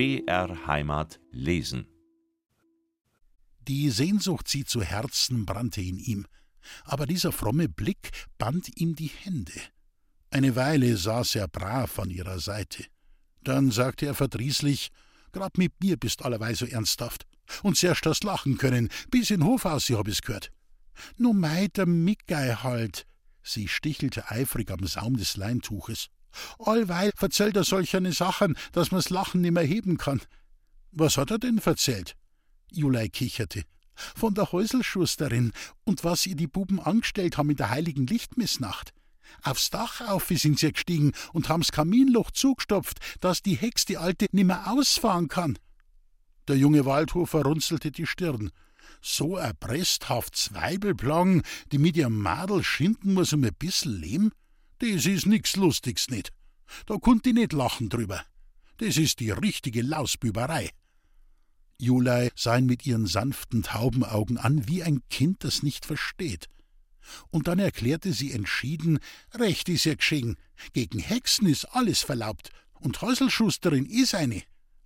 BR Heimat lesen. Die Sehnsucht, sie zu Herzen, brannte in ihm, aber dieser fromme Blick band ihm die Hände. Eine Weile saß er brav an ihrer Seite. Dann sagte er verdrießlich: Grad mit mir bist allerweil so ernsthaft. Und zuerst das Lachen können, bis in Hof aus, ich hab es gehört. Nu mei, der halt. Sie stichelte eifrig am Saum des Leintuches. Allweil verzählt er solch eine Sachen, dass man's Lachen nimmer heben kann. Was hat er denn verzählt? Julei kicherte. Von der Häuselschusterin und was ihr die Buben angestellt haben in der heiligen Lichtmissnacht. Aufs Dach auf sind sie gestiegen und haben's Kaminloch zugestopft, dass die Hex die Alte nimmer ausfahren kann. Der junge Waldhofer runzelte die Stirn. So erpressthaft Zweibelplang, die mit ihrem Madel schinden muss um ein bissel Lehm? Das is nix Lustigs nicht. Da konnt ich nicht lachen drüber. Das ist die richtige Lausbüberei. Julei sah ihn mit ihren sanften Taubenaugen an, wie ein Kind, das nicht versteht. Und dann erklärte sie entschieden, recht is ja geschehen, gegen Hexen is alles verlaubt, und Häuselschusterin is eine.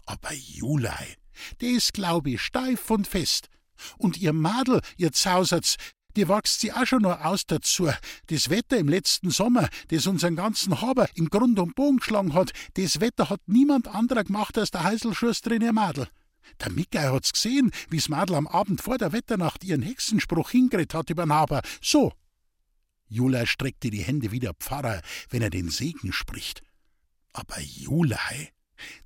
Aber Julei, des glaub ich steif und fest. Und ihr Madel, ihr Zausert's, die wächst sie auch schon noch aus dazu. Das Wetter im letzten Sommer, das unseren ganzen Haber im Grund und Bogen geschlagen hat, das Wetter hat niemand anderer gemacht als der Heißelschusterin ihr Madel. Der Mickey hat's gesehen, wie's Madel am Abend vor der Wetternacht ihren Hexenspruch hingeredet hat übern Haber. So. Julei streckte die Hände wie der Pfarrer, wenn er den Segen spricht. Aber Julei,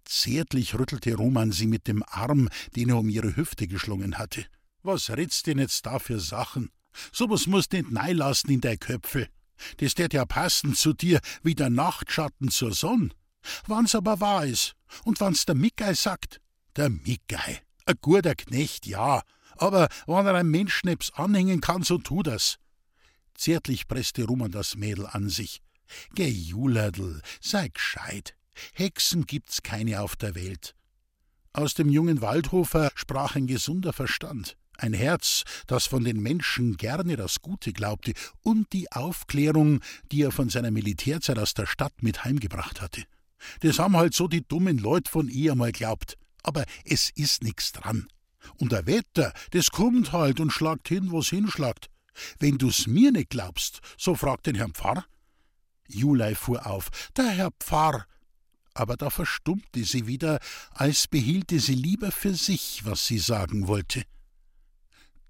Zärtlich rüttelte Roman sie mit dem Arm, den er um ihre Hüfte geschlungen hatte. Was redst denn jetzt da für Sachen? So was musst nicht neilassen in dei Köpfel. Das tät ja passen zu dir wie der Nachtschatten zur Sonn. Wann's aber wahr is und wann's der Mickey sagt. Der Mickey, a guter Knecht, ja, aber wann er ein Menschneps anhängen kann, so tu das. Zärtlich presste Roman das Mädel an sich. Geh, Juladl, sei gescheit. Hexen gibt's keine auf der Welt. Aus dem jungen Waldhofer sprach ein gesunder Verstand, ein Herz, das von den Menschen gerne das Gute glaubte, und die Aufklärung, die er von seiner Militärzeit aus der Stadt mit heimgebracht hatte. Das haben halt so die dummen Leut von ihr mal glaubt. Aber es ist nix dran. Und der Wetter, das kommt halt und schlagt hin, wo's hinschlagt. Wenn du's mir nicht glaubst, so frag den Herrn Pfarr. Julei fuhr auf. Der Herr Pfarr, aber da verstummte sie wieder, als behielte sie lieber für sich, was sie sagen wollte.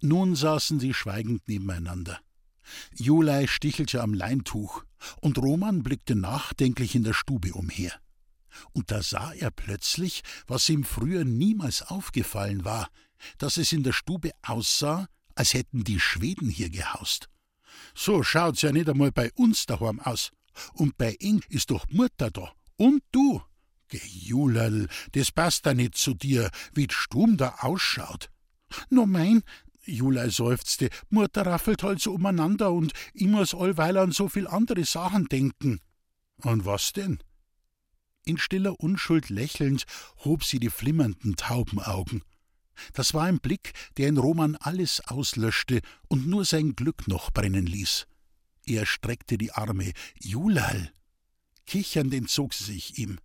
Nun saßen sie schweigend nebeneinander. Julei stichelte am Leintuch, und Roman blickte nachdenklich in der Stube umher. Und da sah er plötzlich, was ihm früher niemals aufgefallen war, dass es in der Stube aussah, als hätten die Schweden hier gehaust. So schaut's ja nicht einmal bei uns daheim aus. Und bei Ing ist doch Mutter da und du? Gejulerl, das passt da nicht zu dir, wie Stum da ausschaut. No mein, Julei seufzte, Mutter raffelt halt so umeinander und ich muss allweil an so viel andere Sachen denken. An was denn? In stiller Unschuld lächelnd hob sie die flimmernden Taubenaugen. Das war ein Blick, der in Roman alles auslöschte und nur sein Glück noch brennen ließ. Er streckte die Arme. Julal, Kichernd entzog sie sich ihm.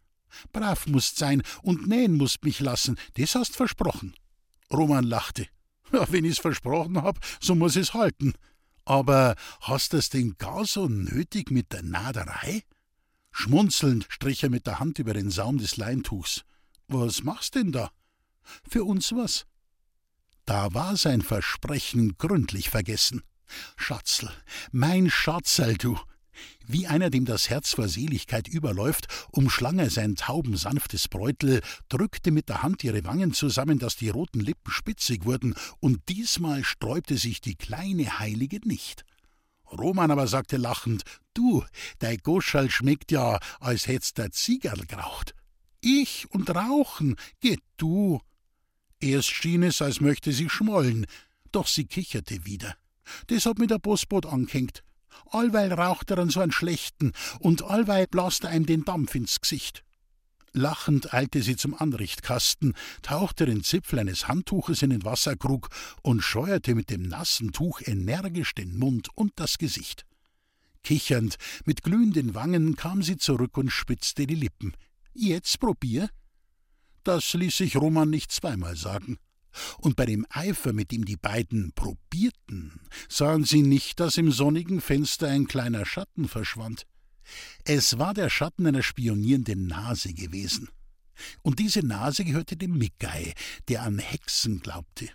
Brav musst sein und nähen musst mich lassen, das hast versprochen. Roman lachte. Ja, wenn ich's versprochen hab, so muss es halten. Aber hast es denn gar so nötig mit der Naderei? Schmunzelnd strich er mit der Hand über den Saum des Leintuchs. Was machst denn da? Für uns was? Da war sein Versprechen gründlich vergessen. Schatzl, mein Schatzl, du, wie einer, dem das Herz vor Seligkeit überläuft, umschlang er sein taubensanftes Bräutel, drückte mit der Hand ihre Wangen zusammen, dass die roten Lippen spitzig wurden, und diesmal sträubte sich die kleine Heilige nicht. Roman aber sagte lachend: Du, dei Goschall schmeckt ja, als hätt's der Ziegerl geraucht. Ich und Rauchen, geh du. Erst schien es, als möchte sie schmollen, doch sie kicherte wieder. Das hat mir der Postboot angehängt. Allweil raucht er an so einen schlechten und allweil blast er ihm den Dampf ins Gesicht. Lachend eilte sie zum Anrichtkasten, tauchte den Zipfel eines Handtuches in den Wasserkrug und scheuerte mit dem nassen Tuch energisch den Mund und das Gesicht. Kichernd, mit glühenden Wangen kam sie zurück und spitzte die Lippen. Jetzt probier. Das ließ sich Roman nicht zweimal sagen. Und bei dem Eifer, mit dem die beiden probierten, sahen sie nicht, dass im sonnigen Fenster ein kleiner Schatten verschwand. Es war der Schatten einer spionierenden Nase gewesen. Und diese Nase gehörte dem Mickey, der an Hexen glaubte.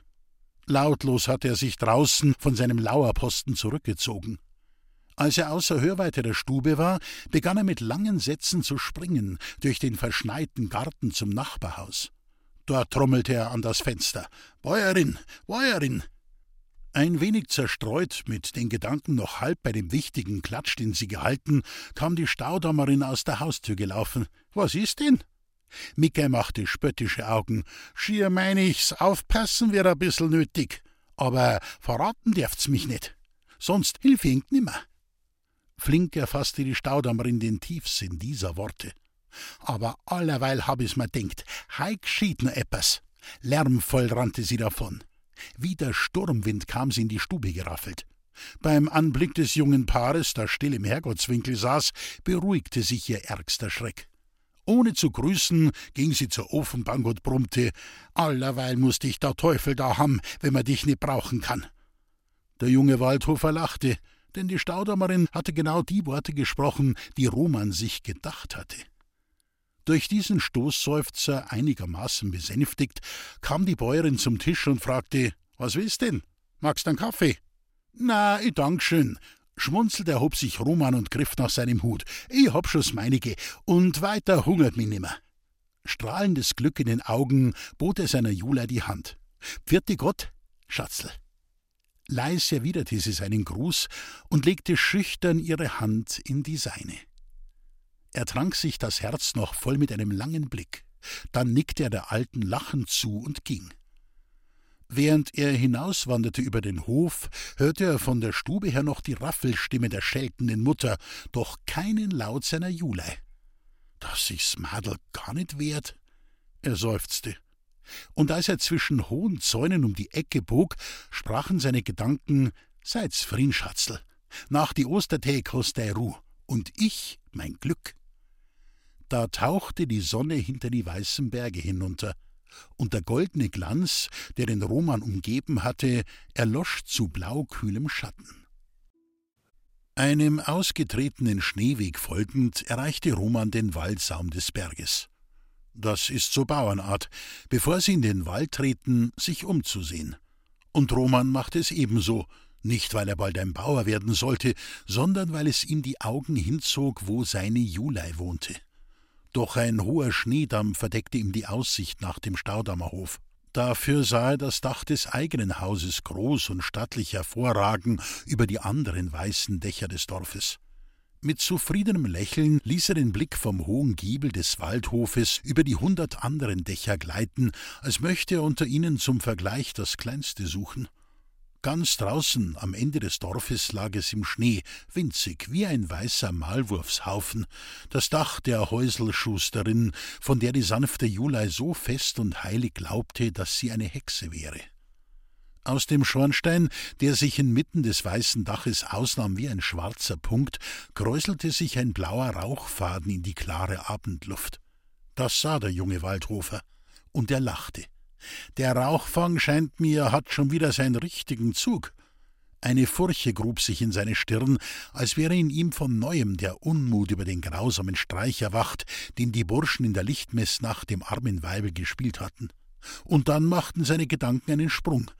Lautlos hatte er sich draußen von seinem Lauerposten zurückgezogen. Als er außer Hörweite der Stube war, begann er mit langen Sätzen zu springen durch den verschneiten Garten zum Nachbarhaus. Dort trommelte er an das Fenster. Bäuerin, Bäuerin! Ein wenig zerstreut, mit den Gedanken noch halb bei dem wichtigen Klatsch, den sie gehalten, kam die Staudammerin aus der Haustür gelaufen. Was ist denn? Micke machte spöttische Augen. Schier mein ich's, aufpassen wär a bissel nötig. Aber verraten dürft's mich nicht. Sonst hilf ich nimmer. Flink erfasste die Staudammerin den Tiefsinn dieser Worte. Aber allerweil hab ich's mir denkt, hei geschieht no eppers. Lärmvoll rannte sie davon. Wie der Sturmwind kam sie in die Stube geraffelt. Beim Anblick des jungen Paares, das still im Herrgottswinkel saß, beruhigte sich ihr ärgster Schreck. Ohne zu grüßen ging sie zur Ofenbank und brummte: Allerweil muss dich der Teufel da haben, wenn man dich nicht brauchen kann. Der junge Waldhofer lachte, denn die Staudammerin hatte genau die Worte gesprochen, die Roman sich gedacht hatte. Durch diesen Stoßseufzer einigermaßen besänftigt, kam die Bäuerin zum Tisch und fragte: Was willst denn? Magst du einen Kaffee? Na, ich dank schön, Schmunzelt erhob sich Roman und griff nach seinem Hut. Ich hab schon's meinige, und weiter hungert mich nimmer. Strahlendes Glück in den Augen bot er seiner Jula die Hand. Pfiat Gott, Schatzl. Leis erwiderte sie seinen Gruß und legte schüchtern ihre Hand in die seine. Er trank sich das Herz noch voll mit einem langen Blick, dann nickte er der Alten lachend zu und ging. Während er hinauswanderte über den Hof, hörte er von der Stube her noch die Raffelstimme der scheltenden Mutter, doch keinen Laut seiner Julei. Dass sich's Madel gar nicht wehrt? Er seufzte. Und als er zwischen hohen Zäunen um die Ecke bog, sprachen seine Gedanken: Seid's frien, Schatzl. Nach die Ostertee kost Ruh. Und ich mein Glück. Da tauchte die Sonne hinter die weißen Berge hinunter und der goldene Glanz, der den Roman umgeben hatte, erlosch zu blaukühlem Schatten. Einem ausgetretenen Schneeweg folgend erreichte Roman den Waldsaum des Berges. Das ist so Bauernart, bevor sie in den Wald treten, sich umzusehen. Und Roman machte es ebenso, nicht weil er bald ein Bauer werden sollte, sondern weil es ihm die Augen hinzog, wo seine Julei wohnte. Doch ein hoher Schneedamm verdeckte ihm die Aussicht nach dem Staudammerhof. Dafür sah er das Dach des eigenen Hauses groß und stattlich hervorragen über die anderen weißen Dächer des Dorfes. Mit zufriedenem Lächeln ließ er den Blick vom hohen Giebel des Waldhofes über die hundert anderen Dächer gleiten, als möchte er unter ihnen zum Vergleich das kleinste suchen. Ganz draußen am Ende des Dorfes lag es im Schnee, winzig wie ein weißer Mahlwurfshaufen, das Dach der Häuselschusterin, von der die sanfte Julei so fest und heilig glaubte, dass sie eine Hexe wäre. Aus dem Schornstein, der sich inmitten des weißen Daches ausnahm wie ein schwarzer Punkt, kräuselte sich ein blauer Rauchfaden in die klare Abendluft. Das sah der junge Waldhofer, und er lachte. Der Rauchfang scheint mir, hat schon wieder seinen richtigen Zug. Eine Furche grub sich in seine Stirn, als wäre in ihm von neuem der Unmut über den grausamen Streich erwacht, den die Burschen in der Lichtmessnacht dem armen Weibe gespielt hatten. Und dann machten seine Gedanken einen Sprung.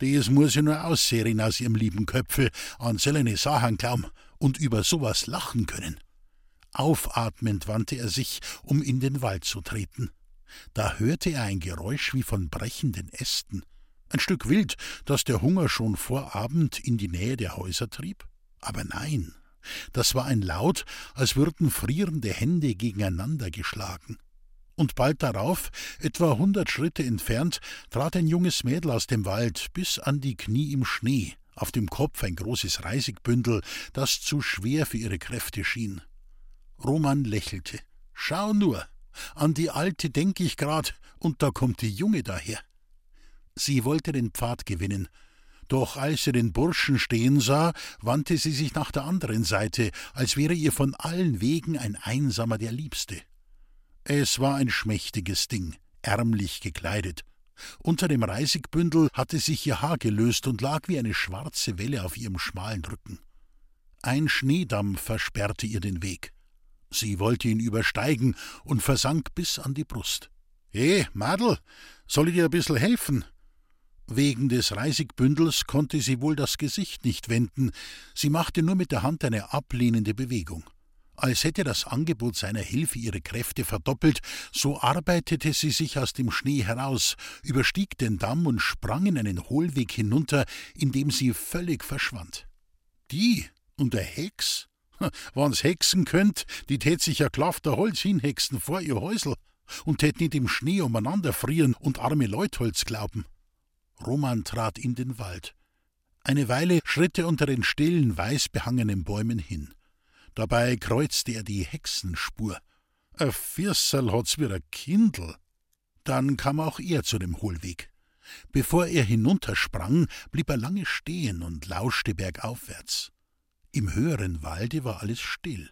Des muss ja nur aussehen aus ihrem lieben Köpfel, an selene Sachen glauben und über sowas lachen können. Aufatmend wandte er sich, um in den Wald zu treten. Da hörte er ein Geräusch wie von brechenden Ästen, ein Stück Wild, das der Hunger schon vor Abend in die Nähe der Häuser trieb? Aber nein, das war ein Laut, als würden frierende Hände gegeneinander geschlagen. Und bald darauf, etwa hundert Schritte entfernt, trat ein junges Mädel aus dem Wald bis an die Knie im Schnee, auf dem Kopf ein großes Reisigbündel, das zu schwer für ihre Kräfte schien. Roman lächelte. Schau nur, an die Alte denk ich grad, und da kommt die Junge daher. Sie wollte den Pfad gewinnen, doch als sie den Burschen stehen sah, wandte sie sich nach der anderen Seite, als wäre ihr von allen Wegen ein Einsamer der Liebste. Es war ein schmächtiges Ding, ärmlich gekleidet. Unter dem Reisigbündel hatte sich ihr Haar gelöst und lag wie eine schwarze Welle auf ihrem schmalen Rücken. Ein Schneedamm versperrte ihr den Weg. Sie wollte ihn übersteigen und versank bis an die Brust. He, Madel, soll ich dir ein bissel helfen? Wegen des Reisigbündels konnte sie wohl das Gesicht nicht wenden, sie machte nur mit der Hand eine ablehnende Bewegung. Als hätte das Angebot seiner Hilfe ihre Kräfte verdoppelt, so arbeitete sie sich aus dem Schnee heraus, überstieg den Damm und sprang in einen Hohlweg hinunter, in dem sie völlig verschwand. Die und der Hex? Wann's Hexen könnt, die tät sich ja klafter Holz hinhexen vor ihr Häusl und tät nicht im Schnee umeinander frieren und arme Leutholz glauben. Roman trat in den Wald. Eine Weile schritt er unter den stillen, weißbehangenen Bäumen hin. Dabei kreuzte er die Hexenspur. A Viersel hat's wie a Kindl. Dann kam auch er zu dem Hohlweg. Bevor er hinuntersprang, blieb er lange stehen und lauschte bergaufwärts. Im höheren Walde war alles still.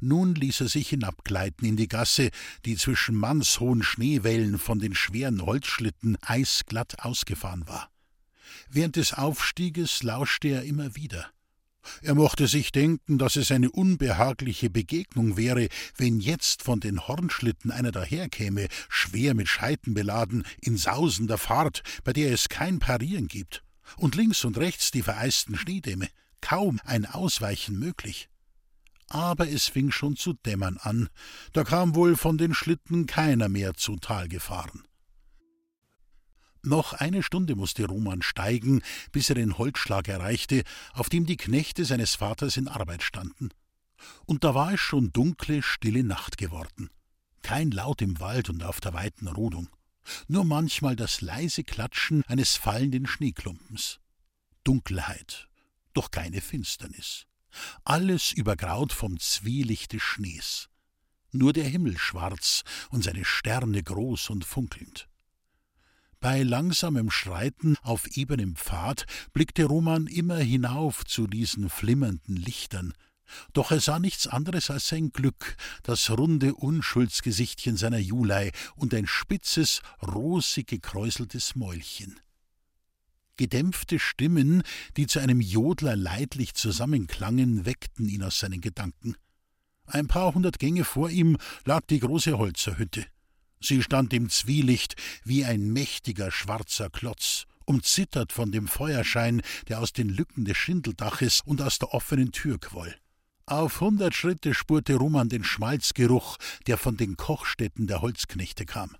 Nun ließ er sich hinabgleiten in die Gasse, die zwischen mannshohen Schneewellen von den schweren Holzschlitten eisglatt ausgefahren war. Während des Aufstieges lauschte er immer wieder. Er mochte sich denken, dass es eine unbehagliche Begegnung wäre, wenn jetzt von den Hornschlitten einer daherkäme, schwer mit Scheiten beladen, in sausender Fahrt, bei der es kein Parieren gibt, und links und rechts die vereisten Schneedämme, kaum ein Ausweichen möglich. Aber es fing schon zu dämmern an, da kam wohl von den Schlitten keiner mehr zu Tal gefahren. Noch eine Stunde musste Roman steigen, bis er den Holzschlag erreichte, auf dem die Knechte seines Vaters in Arbeit standen. Und da war es schon dunkle, stille Nacht geworden. Kein Laut im Wald und auf der weiten Rodung. Nur manchmal das leise Klatschen eines fallenden Schneeklumpens. Dunkelheit, doch keine Finsternis. Alles übergraut vom Zwielicht des Schnees. Nur der Himmel schwarz und seine Sterne groß und funkelnd. Bei langsamem Schreiten auf ebenem Pfad blickte Roman immer hinauf zu diesen flimmernden Lichtern, doch er sah nichts anderes als sein Glück, das runde Unschuldsgesichtchen seiner Julei und ein spitzes, rosig gekräuseltes Mäulchen. Gedämpfte Stimmen, die zu einem Jodler leidlich zusammenklangen, weckten ihn aus seinen Gedanken. Ein paar hundert Gänge vor ihm lag die große Holzerhütte. Sie stand im Zwielicht wie ein mächtiger schwarzer Klotz, umzittert von dem Feuerschein, der aus den Lücken des Schindeldaches und aus der offenen Tür quoll. Auf hundert Schritte spurte Roman den Schmalzgeruch, der von den Kochstätten der Holzknechte kam.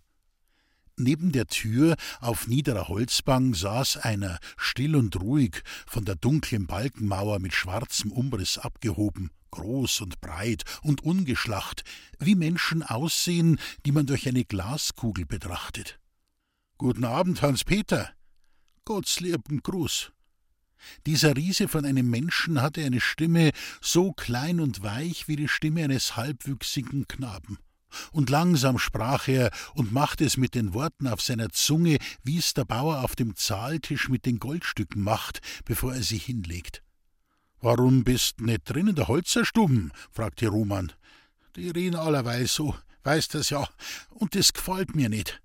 Neben der Tür auf niederer Holzbank saß einer, still und ruhig, von der dunklen Balkenmauer mit schwarzem Umriss abgehoben, groß und breit und ungeschlacht, wie Menschen aussehen, die man durch eine Glaskugel betrachtet. Guten Abend, Hans-Peter. Gottslieben Gruß. Dieser Riese von einem Menschen hatte eine Stimme so klein und weich wie die Stimme eines halbwüchsigen Knaben. Und langsam sprach er und machte es mit den Worten auf seiner Zunge, wie es der Bauer auf dem Zahltisch mit den Goldstücken macht, bevor er sie hinlegt. Warum bist nicht drin in der Holzerstuben? fragte Roman. Die reden allerweil so, weißt das ja, und das gefällt mir nicht.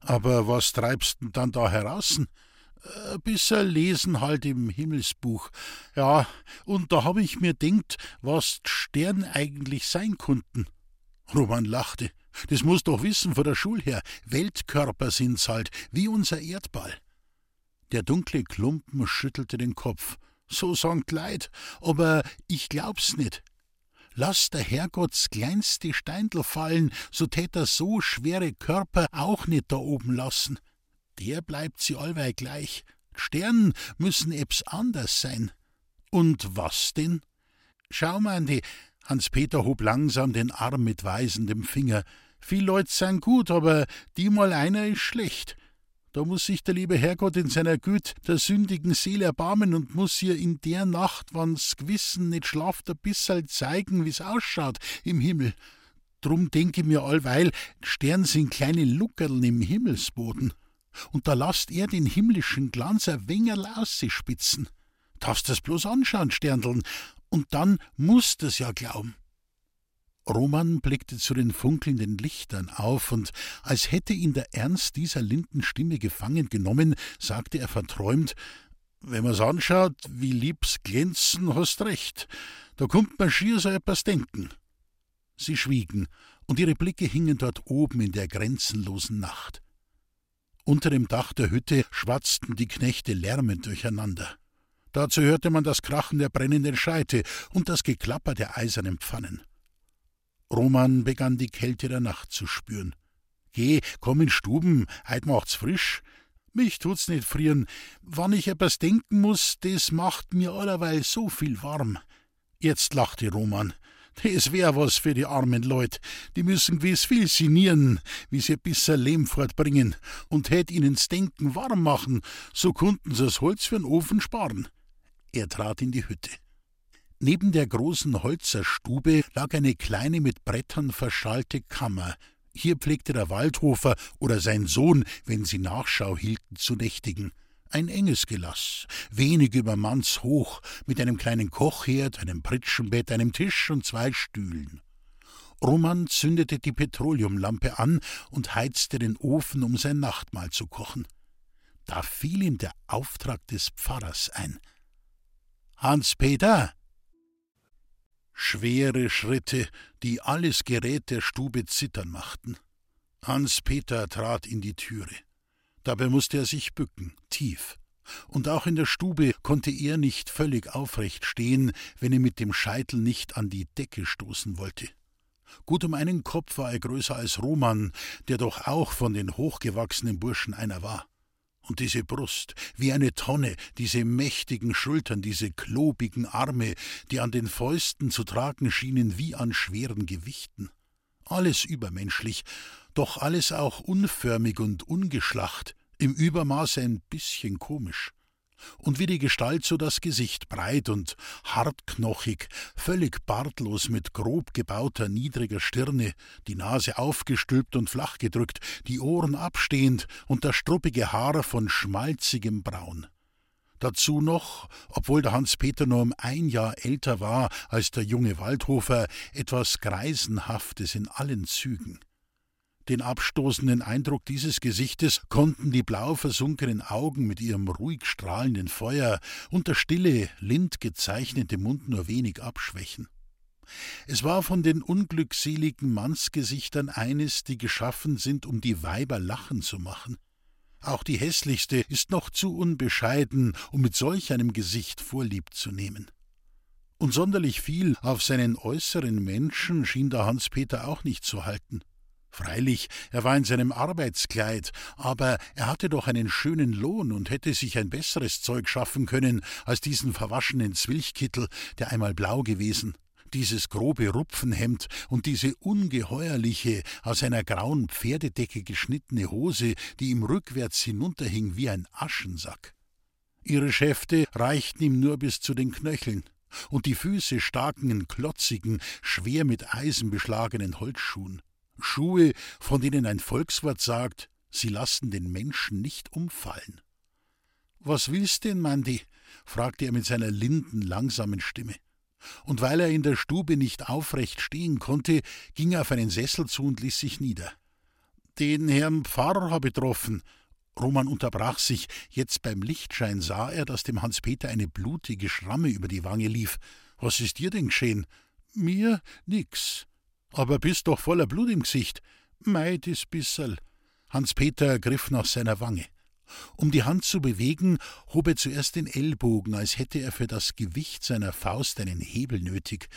Aber was treibst denn dann da heraußen? Äh, bisschen lesen halt im Himmelsbuch. Ja, und da hab ich mir denkt, was Stern eigentlich sein konnten. Roman lachte. Das muss doch wissen von der Schule her. Weltkörper sind's halt, wie unser Erdball. Der dunkle Klumpen schüttelte den Kopf so sangt Leid, aber ich glaub's nicht. Lass der Herrgotts kleinste Steindl fallen, so tät er so schwere Körper auch nicht da oben lassen. Der bleibt sie allweil gleich. Sternen müssen ebs anders sein. Und was denn? Schau mal, die Hans-Peter hob langsam den Arm mit weisendem Finger. Viel Leut sein gut, aber die mal einer ist schlecht. Da muss sich der liebe Herrgott in seiner Güte der sündigen Seele erbarmen und muss ihr in der Nacht, wann's Gewissen nicht schlaft, ein bisserl zeigen, wie's ausschaut im Himmel. Drum denke mir allweil, Stern sind kleine Luckerln im Himmelsboden. Und da lasst er den himmlischen Glanz ein wenig ausspitzen. Darfst das bloß anschauen, Sterndeln, und dann musst es ja glauben. Roman blickte zu den funkelnden Lichtern auf, und als hätte ihn der Ernst dieser linden Stimme gefangen genommen, sagte er verträumt Wenn man's anschaut, wie lieb's glänzen, hast recht. Da kommt man schier so etwas denken. Sie schwiegen, und ihre Blicke hingen dort oben in der grenzenlosen Nacht. Unter dem Dach der Hütte schwatzten die Knechte lärmend durcheinander. Dazu hörte man das Krachen der brennenden Scheite und das Geklapper der eisernen Pfannen. Roman begann die Kälte der Nacht zu spüren. Geh, komm in Stuben, heut macht's frisch. Mich tut's nicht frieren. Wann ich etwas denken muss, des macht mir allerweil so viel warm. Jetzt lachte Roman. Das wär was für die armen Leut. Die müssen gewiss viel sinieren, wie sie bisser Lehm fortbringen, und hätt ihnen Denken warm machen, so konnten sie das Holz für'n Ofen sparen. Er trat in die Hütte. Neben der großen Holzerstube lag eine kleine mit Brettern verschalte Kammer. Hier pflegte der Waldhofer oder sein Sohn, wenn sie Nachschau hielten, zu nächtigen. Ein enges Gelass, wenig über Manns hoch, mit einem kleinen Kochherd, einem Pritschenbett, einem Tisch und zwei Stühlen. Roman zündete die Petroleumlampe an und heizte den Ofen, um sein Nachtmahl zu kochen. Da fiel ihm der Auftrag des Pfarrers ein. Hans-Peter, Schwere Schritte, die alles Gerät der Stube zittern machten. Hans Peter trat in die Türe. Dabei musste er sich bücken, tief. Und auch in der Stube konnte er nicht völlig aufrecht stehen, wenn er mit dem Scheitel nicht an die Decke stoßen wollte. Gut um einen Kopf war er größer als Roman, der doch auch von den hochgewachsenen Burschen einer war. Und diese Brust, wie eine Tonne, diese mächtigen Schultern, diese klobigen Arme, die an den Fäusten zu tragen schienen wie an schweren Gewichten. Alles übermenschlich, doch alles auch unförmig und ungeschlacht, im Übermaße ein bisschen komisch und wie die Gestalt so das Gesicht breit und hartknochig, völlig bartlos mit grob gebauter niedriger Stirne, die Nase aufgestülpt und flach gedrückt, die Ohren abstehend und das struppige Haar von schmalzigem Braun. Dazu noch, obwohl der Hans-Peter nur um ein Jahr älter war als der junge Waldhofer, etwas Greisenhaftes in allen Zügen. Den abstoßenden Eindruck dieses Gesichtes konnten die blau versunkenen Augen mit ihrem ruhig strahlenden Feuer und der stille, lind gezeichnete Mund nur wenig abschwächen. Es war von den unglückseligen Mannsgesichtern eines, die geschaffen sind, um die Weiber lachen zu machen. Auch die hässlichste ist noch zu unbescheiden, um mit solch einem Gesicht Vorlieb zu nehmen. Und sonderlich viel auf seinen äußeren Menschen schien der Hans Peter auch nicht zu halten. Freilich, er war in seinem Arbeitskleid, aber er hatte doch einen schönen Lohn und hätte sich ein besseres Zeug schaffen können als diesen verwaschenen Zwilchkittel, der einmal blau gewesen, dieses grobe Rupfenhemd und diese ungeheuerliche, aus einer grauen Pferdedecke geschnittene Hose, die ihm rückwärts hinunterhing wie ein Aschensack. Ihre Schäfte reichten ihm nur bis zu den Knöcheln, und die Füße staken in klotzigen, schwer mit Eisen beschlagenen Holzschuhen. Schuhe, von denen ein Volkswort sagt, sie lassen den Menschen nicht umfallen. Was willst denn, Mandy? fragte er mit seiner linden, langsamen Stimme. Und weil er in der Stube nicht aufrecht stehen konnte, ging er auf einen Sessel zu und ließ sich nieder. Den Herrn Pfarrer habe getroffen. Roman unterbrach sich. Jetzt beim Lichtschein sah er, dass dem Hans-Peter eine blutige Schramme über die Wange lief. Was ist dir denn geschehen? Mir nix. Aber bist doch voller Blut im Gesicht. Mei, das bisserl. Hans-Peter griff nach seiner Wange. Um die Hand zu bewegen, hob er zuerst den Ellbogen, als hätte er für das Gewicht seiner Faust einen Hebel nötig.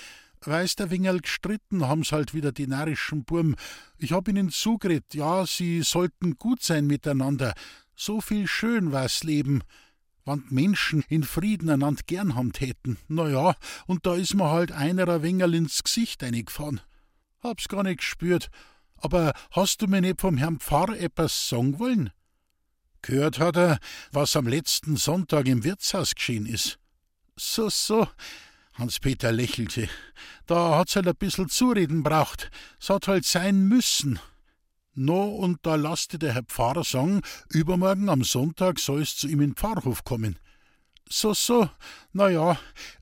Weiß der Wingerl gestritten haben's halt wieder die narrischen Burm. Ich hab ihnen zugeredet, ja, sie sollten gut sein miteinander. So viel schön war's Leben. Wann Menschen in Frieden einander gern haben täten. Na ja, und da is mir halt einer ein Wingerl ins Gesicht eingefahren. Hab's gar nicht gespürt. Aber hast du mir nicht vom Herrn Pfarrer etwas sagen wollen? Gehört hat er, was am letzten Sonntag im Wirtshaus geschehen ist. So, so. Hans-Peter lächelte. Da hat's halt ein bissel Zureden braucht. Es hat halt sein müssen. No, und da lasste der Herr Pfarrer sagen, übermorgen am Sonntag soll's zu ihm in den Pfarrhof kommen. So, so. Na ja,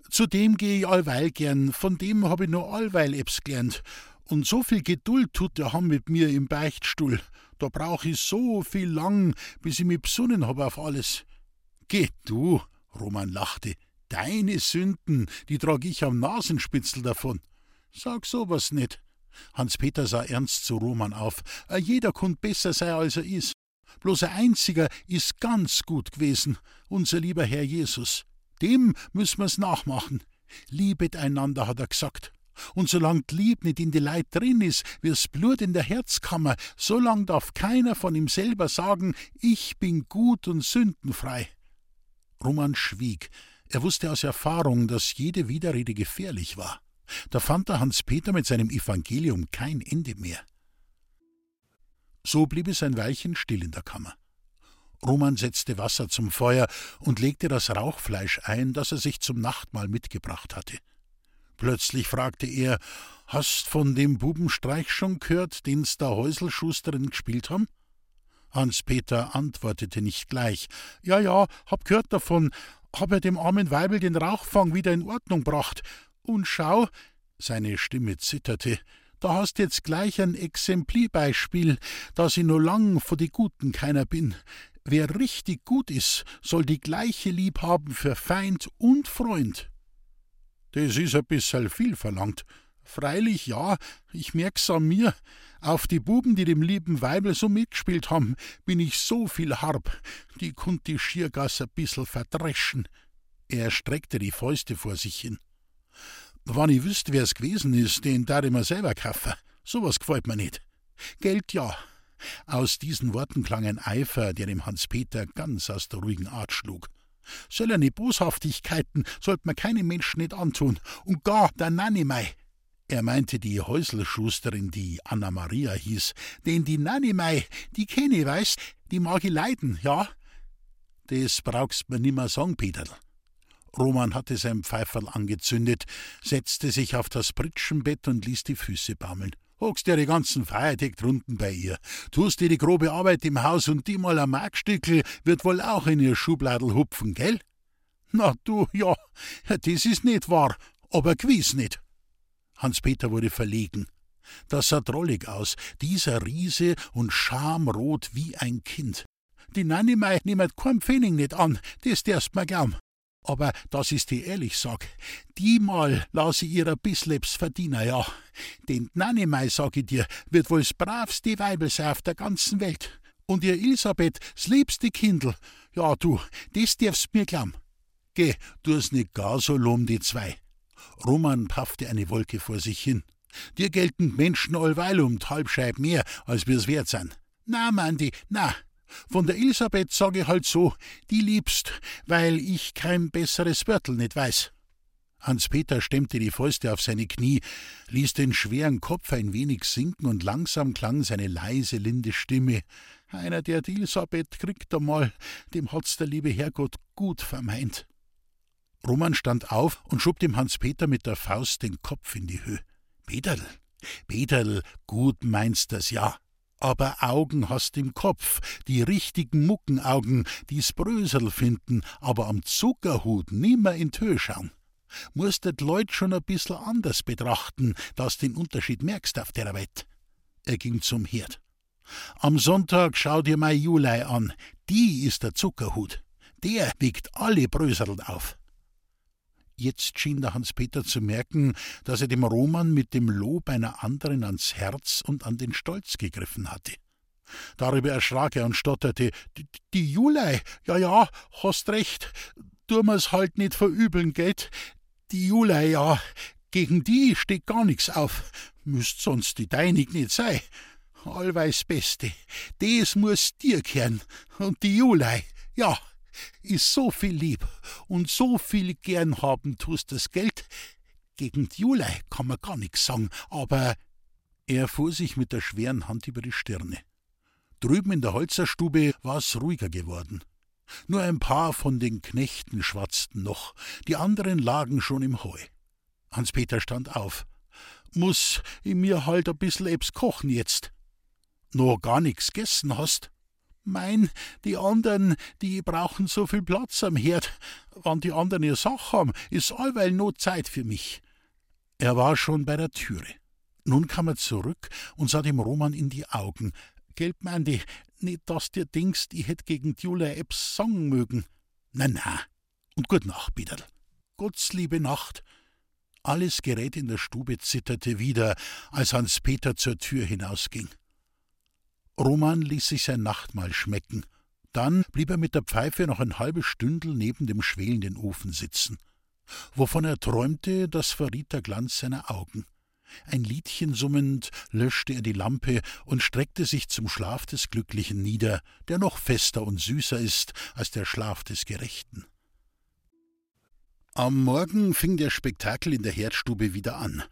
zu dem gehe ich allweil gern, von dem hab ich nur allweil ebs gelernt. Und so viel Geduld tut der haben mit mir im Beichtstuhl. Da brauch ich so viel lang, bis ich mich besonnen hab auf alles. Geh du, Roman lachte. Deine Sünden, die trag ich am Nasenspitzel davon. Sag sowas nicht. Hans-Peter sah ernst zu Roman auf. Jeder kund besser sein, als er is. Bloß ein einziger ist ganz gut gewesen, unser lieber Herr Jesus. Dem müssen wir's nachmachen. Liebet einander, hat er gesagt. Und solange die Lieb nicht in die Leid drin ist, wie's Blut in der Herzkammer, solang darf keiner von ihm selber sagen, ich bin gut und sündenfrei. Roman schwieg. Er wusste aus Erfahrung, dass jede Widerrede gefährlich war. Da fand der Hans-Peter mit seinem Evangelium kein Ende mehr. So blieb es ein Weilchen still in der Kammer. Roman setzte Wasser zum Feuer und legte das Rauchfleisch ein, das er sich zum Nachtmahl mitgebracht hatte. Plötzlich fragte er: Hast von dem Bubenstreich schon gehört, den's da Häuselschusterin gespielt haben? Hans-Peter antwortete nicht gleich. Ja, ja, hab gehört davon, hab er dem armen Weibel den Rauchfang wieder in Ordnung gebracht. Und schau, seine Stimme zitterte, da hast jetzt gleich ein Exemplarbeispiel, dass ich nur lang vor die Guten keiner bin. Wer richtig gut ist, soll die gleiche Lieb haben für Feind und Freund. Das ist ein bisschen viel verlangt. Freilich ja, ich merk's an mir. Auf die Buben, die dem lieben Weibel so mitgespielt haben, bin ich so viel harb, die kunt die Schiergasse ein bissel verdreschen. Er streckte die Fäuste vor sich hin. Wann ich wüsste, wer's gewesen ist, den darf ich mir selber kaufen. Sowas gefällt mir nicht. Geld ja. Aus diesen Worten klang ein Eifer, der dem Hans-Peter ganz aus der ruhigen Art schlug. Söllerne Boshaftigkeiten sollte man keinem Menschen nicht antun, und gar der Nanimei. Er meinte die Häuselschusterin, die Anna Maria hieß, denn die Nanimei, die kenne weiß, die mag ich leiden, ja? Das brauchst mir nimmer sagen, Peterl. Roman hatte sein Pfeiferl angezündet, setzte sich auf das Pritschenbett und ließ die Füße baumeln. Hockst dir die ganzen Feiertag drunten bei ihr. Tust dir die grobe Arbeit im Haus und die mal am Markstückel wird wohl auch in ihr Schubladel hupfen, gell? Na du, ja, das ist nicht wahr, aber gewiss nicht. Hans-Peter wurde verlegen. Das sah drollig aus, dieser Riese und schamrot wie ein Kind. Die Nanimei nimmt kein Pfennig nicht an, das darfst mir glauben. Aber dass ich's dir ehrlich sag, die mal lass ich ihr a bissleps verdienen, ja. Den Nannemei, sag ich dir, wird wohl's bravste Weibel sein auf der ganzen Welt. Und ihr Elisabeth, s liebste Kindl. Ja, du, das darfst mir glauben. Geh, tu's nicht gar so lom, die zwei. Roman paffte eine Wolke vor sich hin. Dir gelten Menschen allweil um halbscheib mehr, als wir's wert sein. Na, Mandy, na, von der Elisabeth sage ich halt so, die liebst, weil ich kein besseres Wörtel nicht weiß. Hans-Peter stemmte die Fäuste auf seine Knie, ließ den schweren Kopf ein wenig sinken und langsam klang seine leise, linde Stimme. Einer, der die Elisabeth kriegt einmal, dem hat's der liebe Herrgott gut vermeint. Roman stand auf und schob dem Hans-Peter mit der Faust den Kopf in die Höhe. Peterl, Peterl, gut meinst das ja aber Augen hast im Kopf, die richtigen Muckenaugen, die's Brösel finden, aber am Zuckerhut nimmer in Tö schauen. Musst det Leut schon ein bissel anders betrachten, dass den Unterschied merkst auf der Welt. Er ging zum Herd. Am Sonntag schau dir mei Julei an, die ist der Zuckerhut. Der wiegt alle Brösel auf. Jetzt schien der Hans-Peter zu merken, dass er dem Roman mit dem Lob einer anderen ans Herz und an den Stolz gegriffen hatte. Darüber erschrak er und stotterte: Die, Julei, ja, ja, hast recht, tu mir's halt nicht verübeln, geht. Die Julei, ja, gegen die steht gar nix auf. Müsst sonst die deinig nicht sein. Allweis Beste, des muss dir kehren. Und die Julei, ja, ist so viel lieb und so viel gern haben tust das Geld. Gegen die Julei kann man gar nix sagen, aber er fuhr sich mit der schweren Hand über die Stirne. Drüben in der Holzerstube war's ruhiger geworden. Nur ein paar von den Knechten schwatzten noch, die anderen lagen schon im Heu. Hans-Peter stand auf. Muss ich mir halt a bissel ebs kochen jetzt. Noch gar nix gessen hast? Mein, die anderen, die brauchen so viel Platz am Herd. Wann die anderen ihr Sach haben, ist allweil no Zeit für mich. Er war schon bei der Türe. Nun kam er zurück und sah dem Roman in die Augen. Gelb, Mandy, nicht, dass dir denkst, ich hätt gegen Julia Epps sagen mögen. Na, na. Und gut Nacht, Biederl. Gott's liebe Nacht. Alles Gerät in der Stube zitterte wieder, als Hans Peter zur Tür hinausging. Roman ließ sich sein Nachtmahl schmecken. Dann blieb er mit der Pfeife noch ein halbes Stündel neben dem schwelenden Ofen sitzen. Wovon er träumte, das verriet der Glanz seiner Augen. Ein Liedchen summend löschte er die Lampe und streckte sich zum Schlaf des Glücklichen nieder, der noch fester und süßer ist als der Schlaf des Gerechten. Am Morgen fing der Spektakel in der Herdstube wieder an.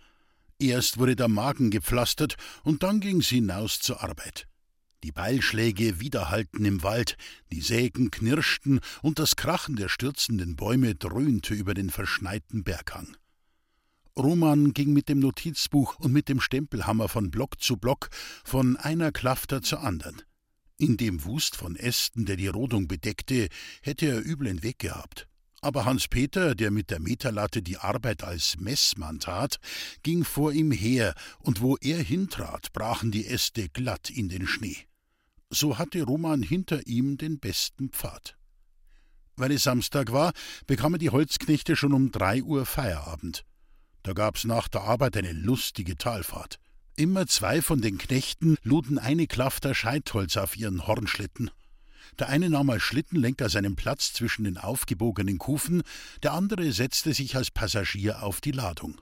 Erst wurde der Magen gepflastert und dann ging sie hinaus zur Arbeit. Die Beilschläge widerhallten im Wald, die Sägen knirschten und das Krachen der stürzenden Bäume dröhnte über den verschneiten Berghang. Roman ging mit dem Notizbuch und mit dem Stempelhammer von Block zu Block, von einer Klafter zur anderen. In dem Wust von Ästen, der die Rodung bedeckte, hätte er üblen Weg gehabt. Aber Hans Peter, der mit der Meterlatte die Arbeit als Messmann tat, ging vor ihm her, und wo er hintrat, brachen die Äste glatt in den Schnee. So hatte Roman hinter ihm den besten Pfad. Weil es Samstag war, bekamen die Holzknechte schon um drei Uhr Feierabend. Da gab's nach der Arbeit eine lustige Talfahrt. Immer zwei von den Knechten luden eine Klafter Scheitholz auf ihren Hornschlitten. Der eine nahm als Schlittenlenker seinen Platz zwischen den aufgebogenen Kufen, der andere setzte sich als Passagier auf die Ladung.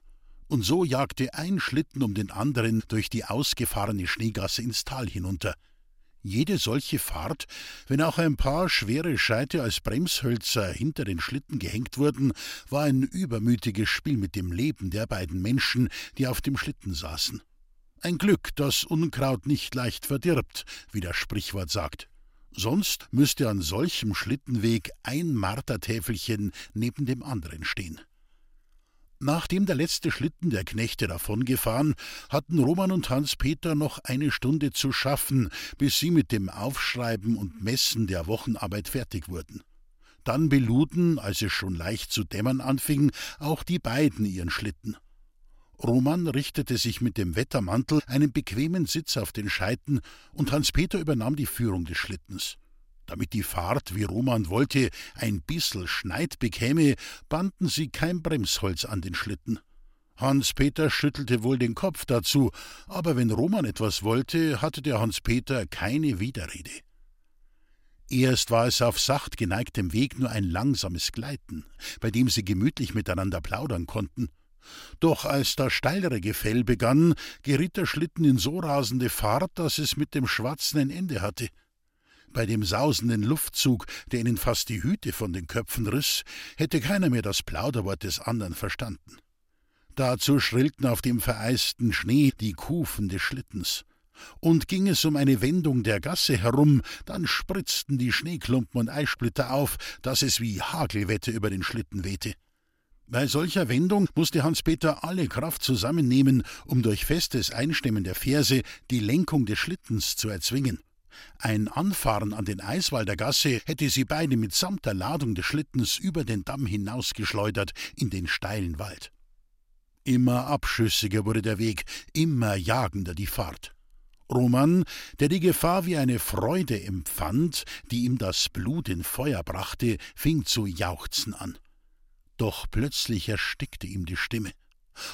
Und so jagte ein Schlitten um den anderen durch die ausgefahrene Schneegasse ins Tal hinunter. Jede solche Fahrt, wenn auch ein paar schwere Scheite als Bremshölzer hinter den Schlitten gehängt wurden, war ein übermütiges Spiel mit dem Leben der beiden Menschen, die auf dem Schlitten saßen. Ein Glück, das Unkraut nicht leicht verdirbt, wie das Sprichwort sagt. Sonst müsste an solchem Schlittenweg ein Martertäfelchen neben dem anderen stehen. Nachdem der letzte Schlitten der Knechte davongefahren, hatten Roman und Hans Peter noch eine Stunde zu schaffen, bis sie mit dem Aufschreiben und Messen der Wochenarbeit fertig wurden. Dann beluden, als es schon leicht zu dämmern anfing, auch die beiden ihren Schlitten. Roman richtete sich mit dem Wettermantel einen bequemen Sitz auf den Scheiten, und Hans-Peter übernahm die Führung des Schlittens. Damit die Fahrt, wie Roman wollte, ein bissel Schneid bekäme, banden sie kein Bremsholz an den Schlitten. Hans-Peter schüttelte wohl den Kopf dazu, aber wenn Roman etwas wollte, hatte der Hans-Peter keine Widerrede. Erst war es auf sacht geneigtem Weg nur ein langsames Gleiten, bei dem sie gemütlich miteinander plaudern konnten. Doch als das steilere Gefäll begann, geriet der Schlitten in so rasende Fahrt, dass es mit dem Schwatzen ein Ende hatte. Bei dem sausenden Luftzug, der ihnen fast die Hüte von den Köpfen riss, hätte keiner mehr das Plauderwort des anderen verstanden. Dazu schrillten auf dem vereisten Schnee die Kufen des Schlittens. Und ging es um eine Wendung der Gasse herum, dann spritzten die Schneeklumpen und Eissplitter auf, dass es wie Hagelwette über den Schlitten wehte. Bei solcher Wendung musste Hans-Peter alle Kraft zusammennehmen, um durch festes Einstemmen der Ferse die Lenkung des Schlittens zu erzwingen. Ein Anfahren an den Eiswalder Gasse hätte sie beide mitsamt der Ladung des Schlittens über den Damm hinausgeschleudert in den steilen Wald. Immer abschüssiger wurde der Weg, immer jagender die Fahrt. Roman, der die Gefahr wie eine Freude empfand, die ihm das Blut in Feuer brachte, fing zu jauchzen an. Doch plötzlich erstickte ihm die Stimme.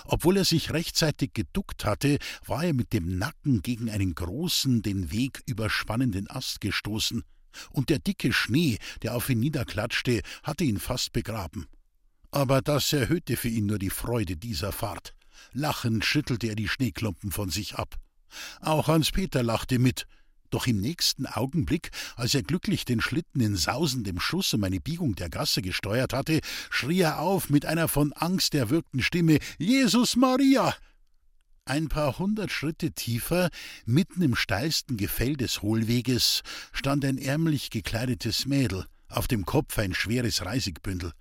Obwohl er sich rechtzeitig geduckt hatte, war er mit dem Nacken gegen einen großen, den Weg überspannenden Ast gestoßen, und der dicke Schnee, der auf ihn niederklatschte, hatte ihn fast begraben. Aber das erhöhte für ihn nur die Freude dieser Fahrt. Lachend schüttelte er die Schneeklumpen von sich ab. Auch Hans Peter lachte mit, doch im nächsten Augenblick, als er glücklich den Schlitten in sausendem Schuss um eine Biegung der Gasse gesteuert hatte, schrie er auf mit einer von Angst erwürgten Stimme Jesus Maria. Ein paar hundert Schritte tiefer, mitten im steilsten Gefäll des Hohlweges, stand ein ärmlich gekleidetes Mädel, auf dem Kopf ein schweres Reisigbündel.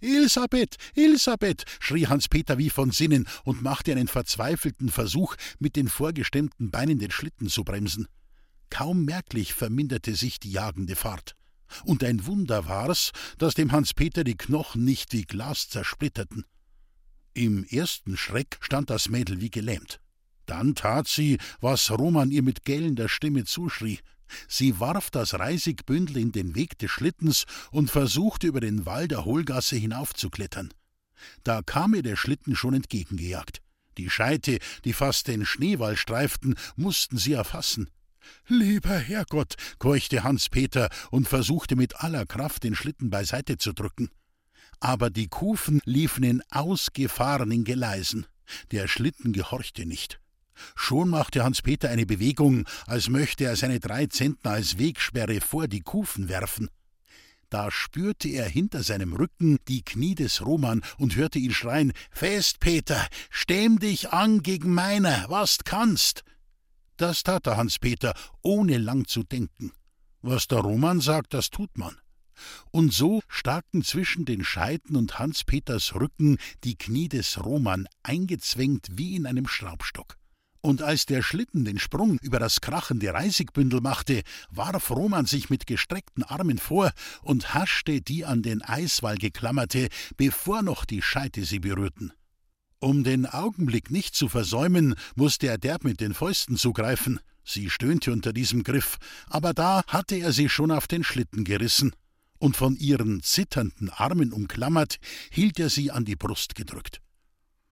Elisabeth, Elisabeth, schrie Hans-Peter wie von Sinnen und machte einen verzweifelten Versuch, mit den vorgestemmten Beinen den Schlitten zu bremsen. Kaum merklich verminderte sich die jagende Fahrt. Und ein Wunder war's, dass dem Hans-Peter die Knochen nicht wie Glas zersplitterten. Im ersten Schreck stand das Mädel wie gelähmt. Dann tat sie, was Roman ihr mit gellender Stimme zuschrie. Sie warf das Reisigbündel in den Weg des Schlittens und versuchte über den Wall der Hohlgasse hinaufzuklettern. Da kam ihr der Schlitten schon entgegengejagt. Die Scheite, die fast den Schneewall streiften, mussten sie erfassen. Lieber Herrgott, keuchte Hans-Peter und versuchte mit aller Kraft den Schlitten beiseite zu drücken. Aber die Kufen liefen in ausgefahrenen Geleisen. Der Schlitten gehorchte nicht. Schon machte Hans-Peter eine Bewegung, als möchte er seine drei Zentner als Wegsperre vor die Kufen werfen. Da spürte er hinter seinem Rücken die Knie des Roman und hörte ihn schreien: Fest, Peter, stemm dich an gegen meiner, was kannst! Das tat der Hans-Peter, ohne lang zu denken. Was der Roman sagt, das tut man. Und so starken zwischen den Scheiten und Hans-Peters Rücken die Knie des Roman eingezwängt wie in einem Schraubstock. Und als der Schlitten den Sprung über das krachende Reisigbündel machte, warf Roman sich mit gestreckten Armen vor und haschte die an den Eiswall geklammerte, bevor noch die Scheite sie berührten. Um den Augenblick nicht zu versäumen, musste er derb mit den Fäusten zugreifen. Sie stöhnte unter diesem Griff, aber da hatte er sie schon auf den Schlitten gerissen, und von ihren zitternden Armen umklammert, hielt er sie an die Brust gedrückt.